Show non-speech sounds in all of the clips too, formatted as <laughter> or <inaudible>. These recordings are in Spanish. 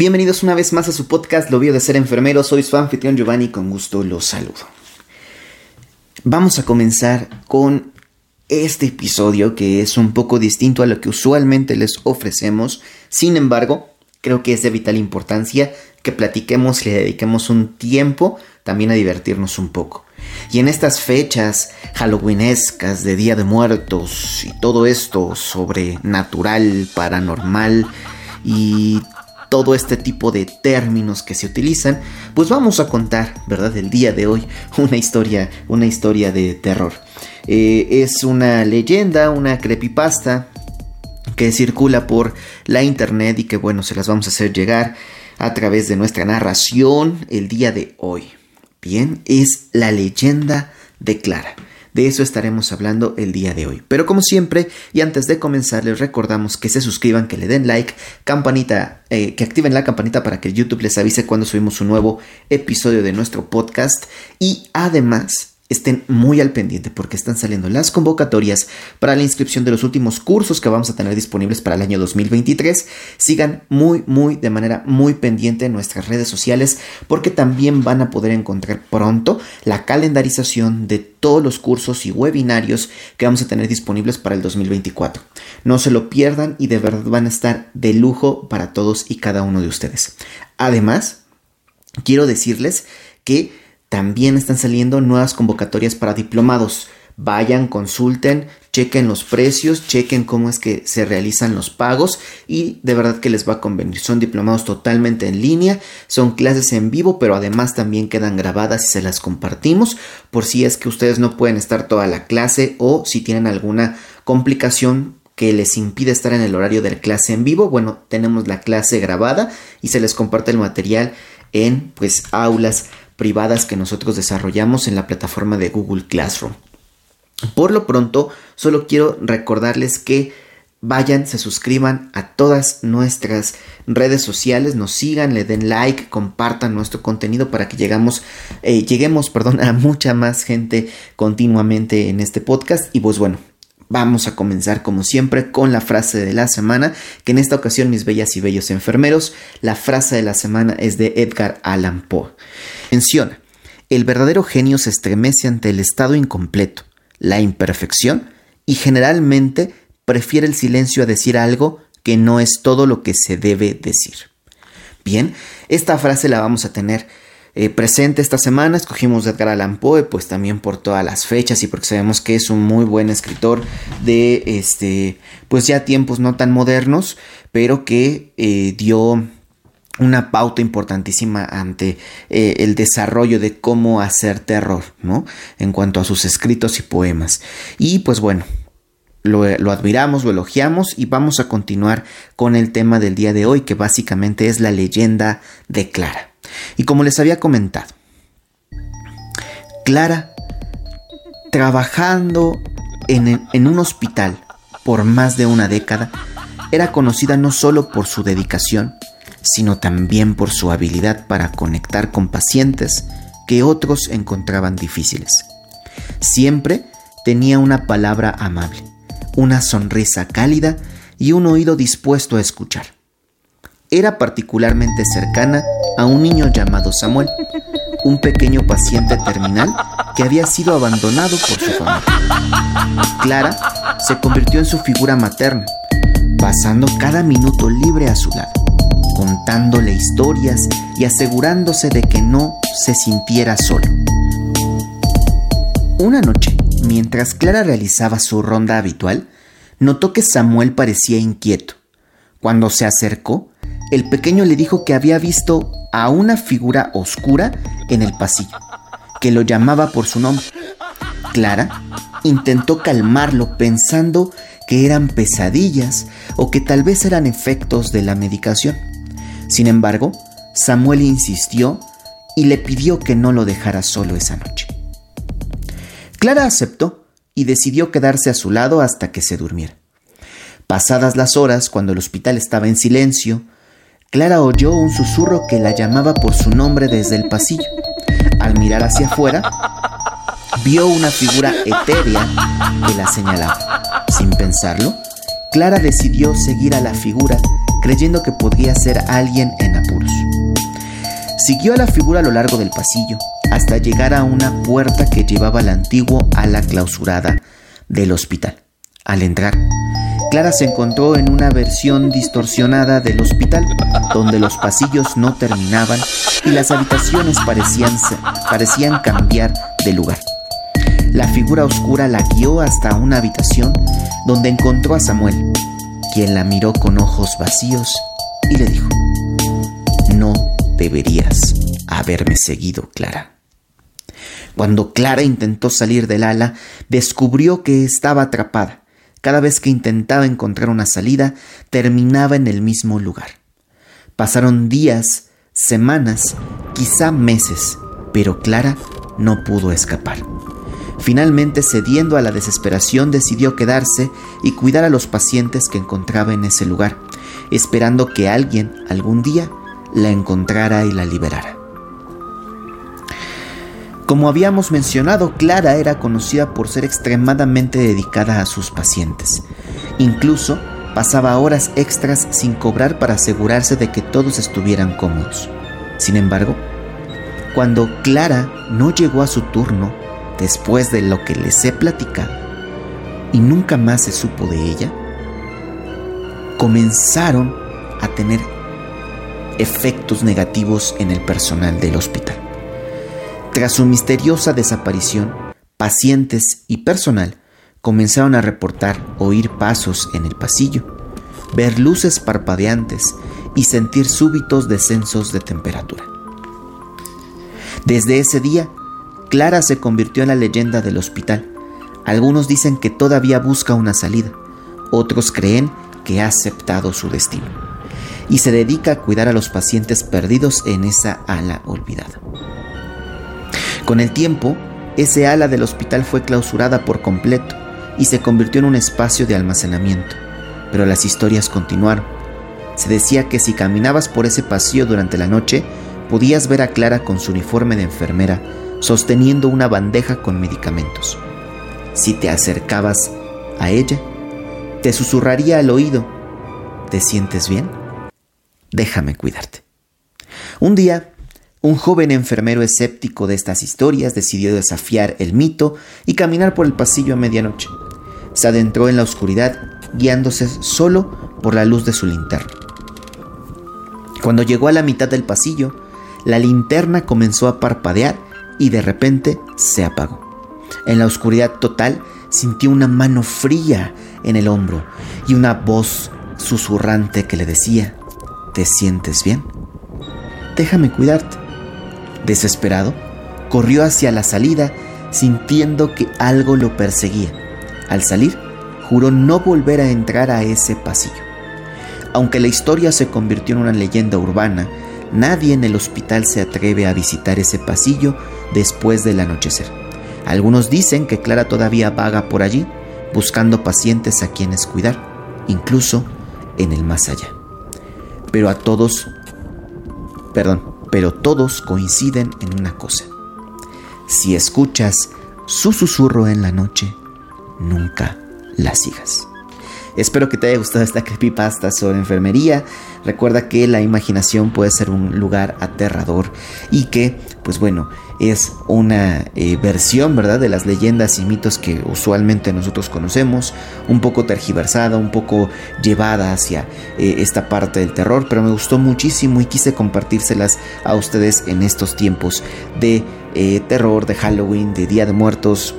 Bienvenidos una vez más a su podcast Lo Vio de Ser Enfermero. Soy su anfitrión Giovanni y con gusto los saludo. Vamos a comenzar con este episodio que es un poco distinto a lo que usualmente les ofrecemos. Sin embargo, creo que es de vital importancia que platiquemos y le dediquemos un tiempo también a divertirnos un poco. Y en estas fechas halloweenescas de Día de Muertos y todo esto sobrenatural, paranormal y todo este tipo de términos que se utilizan, pues vamos a contar, ¿verdad? El día de hoy <laughs> una historia, una historia de terror. Eh, es una leyenda, una creepypasta que circula por la internet y que bueno, se las vamos a hacer llegar a través de nuestra narración el día de hoy. Bien, es la leyenda de Clara. De eso estaremos hablando el día de hoy. Pero como siempre, y antes de comenzar, les recordamos que se suscriban, que le den like, campanita, eh, que activen la campanita para que YouTube les avise cuando subimos un nuevo episodio de nuestro podcast. Y además, estén muy al pendiente porque están saliendo las convocatorias para la inscripción de los últimos cursos que vamos a tener disponibles para el año 2023. Sigan muy, muy, de manera muy pendiente en nuestras redes sociales porque también van a poder encontrar pronto la calendarización de todos los cursos y webinarios que vamos a tener disponibles para el 2024. No se lo pierdan y de verdad van a estar de lujo para todos y cada uno de ustedes. Además, quiero decirles que también están saliendo nuevas convocatorias para diplomados. Vayan, consulten, chequen los precios, chequen cómo es que se realizan los pagos y de verdad que les va a convenir. Son diplomados totalmente en línea, son clases en vivo, pero además también quedan grabadas y se las compartimos por si es que ustedes no pueden estar toda la clase o si tienen alguna complicación que les impide estar en el horario de la clase en vivo. Bueno, tenemos la clase grabada y se les comparte el material en pues aulas privadas que nosotros desarrollamos en la plataforma de Google Classroom. Por lo pronto, solo quiero recordarles que vayan, se suscriban a todas nuestras redes sociales, nos sigan, le den like, compartan nuestro contenido para que llegamos, eh, lleguemos perdón, a mucha más gente continuamente en este podcast. Y pues bueno, Vamos a comenzar como siempre con la frase de la semana, que en esta ocasión mis bellas y bellos enfermeros, la frase de la semana es de Edgar Allan Poe. Menciona, el verdadero genio se estremece ante el estado incompleto, la imperfección, y generalmente prefiere el silencio a decir algo que no es todo lo que se debe decir. Bien, esta frase la vamos a tener eh, presente esta semana. Escogimos Edgar Allan Poe, pues también por todas las fechas y porque sabemos que es un muy buen escritor de este, pues ya tiempos no tan modernos, pero que eh, dio una pauta importantísima ante eh, el desarrollo de cómo hacer terror, ¿no? En cuanto a sus escritos y poemas. Y pues bueno, lo, lo, admiramos, lo elogiamos y vamos a continuar con el tema del día de hoy, que básicamente es la leyenda de Clara. Y como les había comentado, Clara, trabajando en, un hospital por más de una década, era conocida no solo por su dedicación, sino también por su habilidad para conectar con pacientes que otros encontraban difíciles. Siempre tenía una palabra amable, una sonrisa cálida y un oído dispuesto a escuchar. Era particularmente cercana a un niño llamado Samuel, un pequeño paciente terminal que había sido abandonado por su familia. Clara se convirtió en su figura materna, pasando cada minuto libre a su lado, contándole historias y asegurándose de que no se sintiera solo. Una noche, mientras Clara realizaba su ronda habitual, notó que Samuel parecía inquieto. Cuando se acercó, el pequeño le dijo que había visto a una figura oscura en el pasillo, que lo llamaba por su nombre. Clara intentó calmarlo pensando que eran pesadillas o que tal vez eran efectos de la medicación. Sin embargo, Samuel insistió y le pidió que no lo dejara solo esa noche. Clara aceptó y decidió quedarse a su lado hasta que se durmiera. Pasadas las horas, cuando el hospital estaba en silencio, Clara oyó un susurro que la llamaba por su nombre desde el pasillo. Al mirar hacia afuera, vio una figura etérea que la señalaba. Sin pensarlo, Clara decidió seguir a la figura creyendo que podría ser alguien en apuro. Siguió a la figura a lo largo del pasillo hasta llegar a una puerta que llevaba al antiguo ala clausurada del hospital. Al entrar, Clara se encontró en una versión distorsionada del hospital, donde los pasillos no terminaban y las habitaciones parecían, parecían cambiar de lugar. La figura oscura la guió hasta una habitación donde encontró a Samuel, quien la miró con ojos vacíos y le dijo, no deberías haberme seguido, Clara. Cuando Clara intentó salir del ala, descubrió que estaba atrapada cada vez que intentaba encontrar una salida, terminaba en el mismo lugar. Pasaron días, semanas, quizá meses, pero Clara no pudo escapar. Finalmente, cediendo a la desesperación, decidió quedarse y cuidar a los pacientes que encontraba en ese lugar, esperando que alguien algún día la encontrara y la liberara. Como habíamos mencionado, Clara era conocida por ser extremadamente dedicada a sus pacientes. Incluso pasaba horas extras sin cobrar para asegurarse de que todos estuvieran cómodos. Sin embargo, cuando Clara no llegó a su turno, después de lo que les he platicado, y nunca más se supo de ella, comenzaron a tener efectos negativos en el personal del hospital. Tras su misteriosa desaparición, pacientes y personal comenzaron a reportar oír pasos en el pasillo, ver luces parpadeantes y sentir súbitos descensos de temperatura. Desde ese día, Clara se convirtió en la leyenda del hospital. Algunos dicen que todavía busca una salida, otros creen que ha aceptado su destino y se dedica a cuidar a los pacientes perdidos en esa ala olvidada. Con el tiempo, ese ala del hospital fue clausurada por completo y se convirtió en un espacio de almacenamiento. Pero las historias continuaron. Se decía que si caminabas por ese pasillo durante la noche, podías ver a Clara con su uniforme de enfermera, sosteniendo una bandeja con medicamentos. Si te acercabas a ella, te susurraría al oído, ¿te sientes bien? Déjame cuidarte. Un día, un joven enfermero escéptico de estas historias decidió desafiar el mito y caminar por el pasillo a medianoche. Se adentró en la oscuridad guiándose solo por la luz de su linterna. Cuando llegó a la mitad del pasillo, la linterna comenzó a parpadear y de repente se apagó. En la oscuridad total sintió una mano fría en el hombro y una voz susurrante que le decía, ¿te sientes bien? Déjame cuidarte. Desesperado, corrió hacia la salida sintiendo que algo lo perseguía. Al salir, juró no volver a entrar a ese pasillo. Aunque la historia se convirtió en una leyenda urbana, nadie en el hospital se atreve a visitar ese pasillo después del anochecer. Algunos dicen que Clara todavía vaga por allí, buscando pacientes a quienes cuidar, incluso en el más allá. Pero a todos, perdón, pero todos coinciden en una cosa. Si escuchas su susurro en la noche, nunca la sigas. Espero que te haya gustado esta creepypasta sobre enfermería. Recuerda que la imaginación puede ser un lugar aterrador y que, pues bueno, es una eh, versión, ¿verdad?, de las leyendas y mitos que usualmente nosotros conocemos, un poco tergiversada, un poco llevada hacia eh, esta parte del terror, pero me gustó muchísimo y quise compartírselas a ustedes en estos tiempos de eh, terror, de Halloween, de Día de Muertos,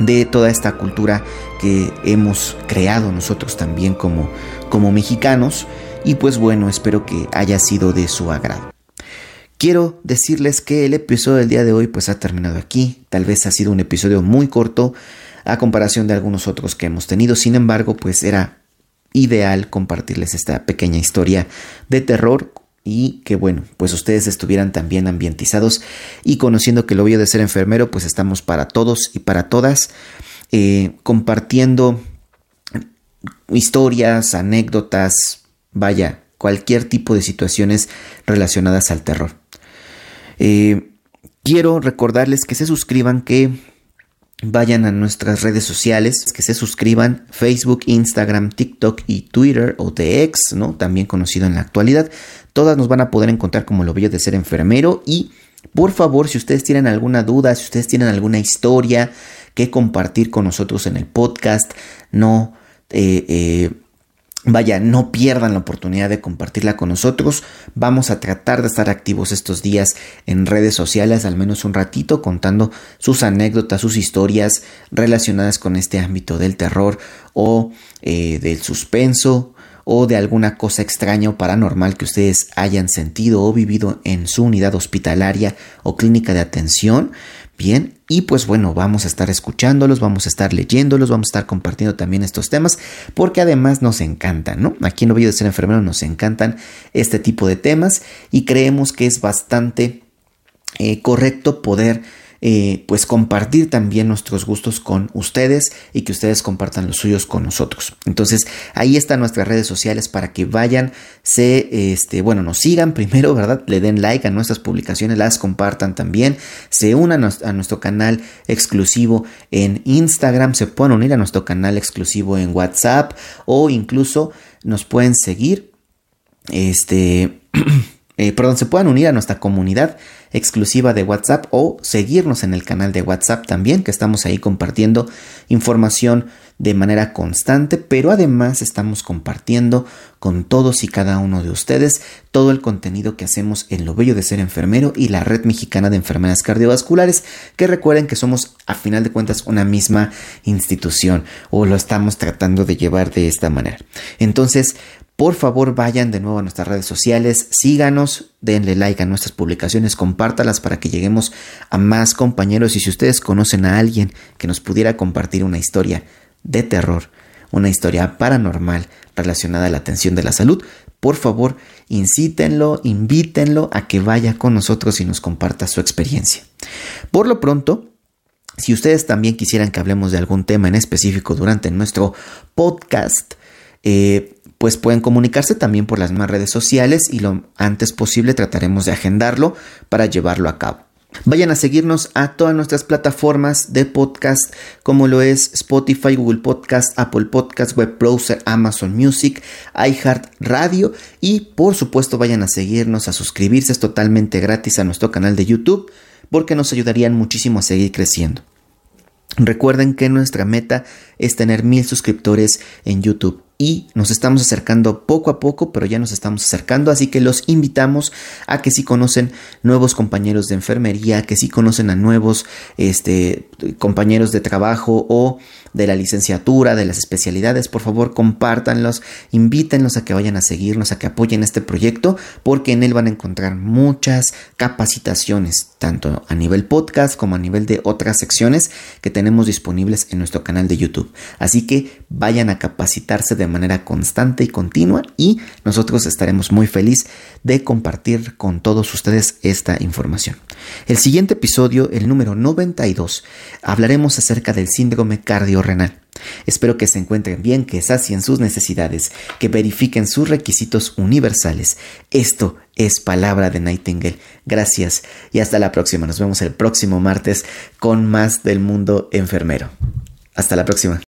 de toda esta cultura que hemos creado nosotros también como, como mexicanos. Y pues bueno, espero que haya sido de su agrado. Quiero decirles que el episodio del día de hoy pues ha terminado aquí. Tal vez ha sido un episodio muy corto a comparación de algunos otros que hemos tenido. Sin embargo, pues era ideal compartirles esta pequeña historia de terror y que bueno, pues ustedes estuvieran también ambientizados y conociendo que lo obvio de ser enfermero, pues estamos para todos y para todas, eh, compartiendo historias, anécdotas, vaya, cualquier tipo de situaciones relacionadas al terror. Eh, quiero recordarles que se suscriban, que vayan a nuestras redes sociales, que se suscriban, Facebook, Instagram, TikTok y Twitter o TX, ¿no? También conocido en la actualidad. Todas nos van a poder encontrar como lo bello de ser enfermero y por favor, si ustedes tienen alguna duda, si ustedes tienen alguna historia que compartir con nosotros en el podcast, no eh, eh, Vaya, no pierdan la oportunidad de compartirla con nosotros. Vamos a tratar de estar activos estos días en redes sociales, al menos un ratito, contando sus anécdotas, sus historias relacionadas con este ámbito del terror o eh, del suspenso o de alguna cosa extraña o paranormal que ustedes hayan sentido o vivido en su unidad hospitalaria o clínica de atención. Bien, y pues bueno, vamos a estar escuchándolos, vamos a estar leyéndolos, vamos a estar compartiendo también estos temas, porque además nos encantan, ¿no? Aquí en Lo de Ser Enfermero nos encantan este tipo de temas y creemos que es bastante eh, correcto poder eh, pues compartir también nuestros gustos con ustedes y que ustedes compartan los suyos con nosotros. Entonces ahí están nuestras redes sociales para que vayan, se, este, bueno, nos sigan primero, ¿verdad? Le den like a nuestras publicaciones, las compartan también, se unan a nuestro canal exclusivo en Instagram, se pueden unir a nuestro canal exclusivo en WhatsApp o incluso nos pueden seguir, este, <clears throat> eh, perdón, se puedan unir a nuestra comunidad exclusiva de WhatsApp o seguirnos en el canal de WhatsApp también, que estamos ahí compartiendo información de manera constante, pero además estamos compartiendo con todos y cada uno de ustedes todo el contenido que hacemos en Lo Bello de Ser Enfermero y la Red Mexicana de Enfermeras Cardiovasculares, que recuerden que somos a final de cuentas una misma institución o lo estamos tratando de llevar de esta manera. Entonces, por favor, vayan de nuevo a nuestras redes sociales, síganos, denle like a nuestras publicaciones, compártalas para que lleguemos a más compañeros y si ustedes conocen a alguien que nos pudiera compartir una historia de terror, una historia paranormal relacionada a la atención de la salud, por favor, incítenlo, invítenlo a que vaya con nosotros y nos comparta su experiencia. Por lo pronto, si ustedes también quisieran que hablemos de algún tema en específico durante nuestro podcast, eh, pues pueden comunicarse también por las demás redes sociales y lo antes posible trataremos de agendarlo para llevarlo a cabo. Vayan a seguirnos a todas nuestras plataformas de podcast como lo es Spotify, Google Podcast, Apple Podcast, Web Browser, Amazon Music, iHeart Radio y por supuesto vayan a seguirnos, a suscribirse, es totalmente gratis a nuestro canal de YouTube porque nos ayudarían muchísimo a seguir creciendo. Recuerden que nuestra meta es tener mil suscriptores en YouTube y nos estamos acercando poco a poco, pero ya nos estamos acercando, así que los invitamos a que si conocen nuevos compañeros de enfermería, que si conocen a nuevos este, compañeros de trabajo o de la licenciatura, de las especialidades, por favor compártanlos, invítenlos a que vayan a seguirnos, a que apoyen este proyecto, porque en él van a encontrar muchas capacitaciones, tanto a nivel podcast como a nivel de otras secciones que tenemos disponibles en nuestro canal de YouTube. Así que vayan a capacitarse de manera constante y continua y nosotros estaremos muy felices de compartir con todos ustedes esta información. El siguiente episodio, el número 92, hablaremos acerca del síndrome cardiorrenal. Espero que se encuentren bien, que sacien sus necesidades, que verifiquen sus requisitos universales. Esto es palabra de Nightingale. Gracias y hasta la próxima. Nos vemos el próximo martes con más del mundo enfermero. Hasta la próxima.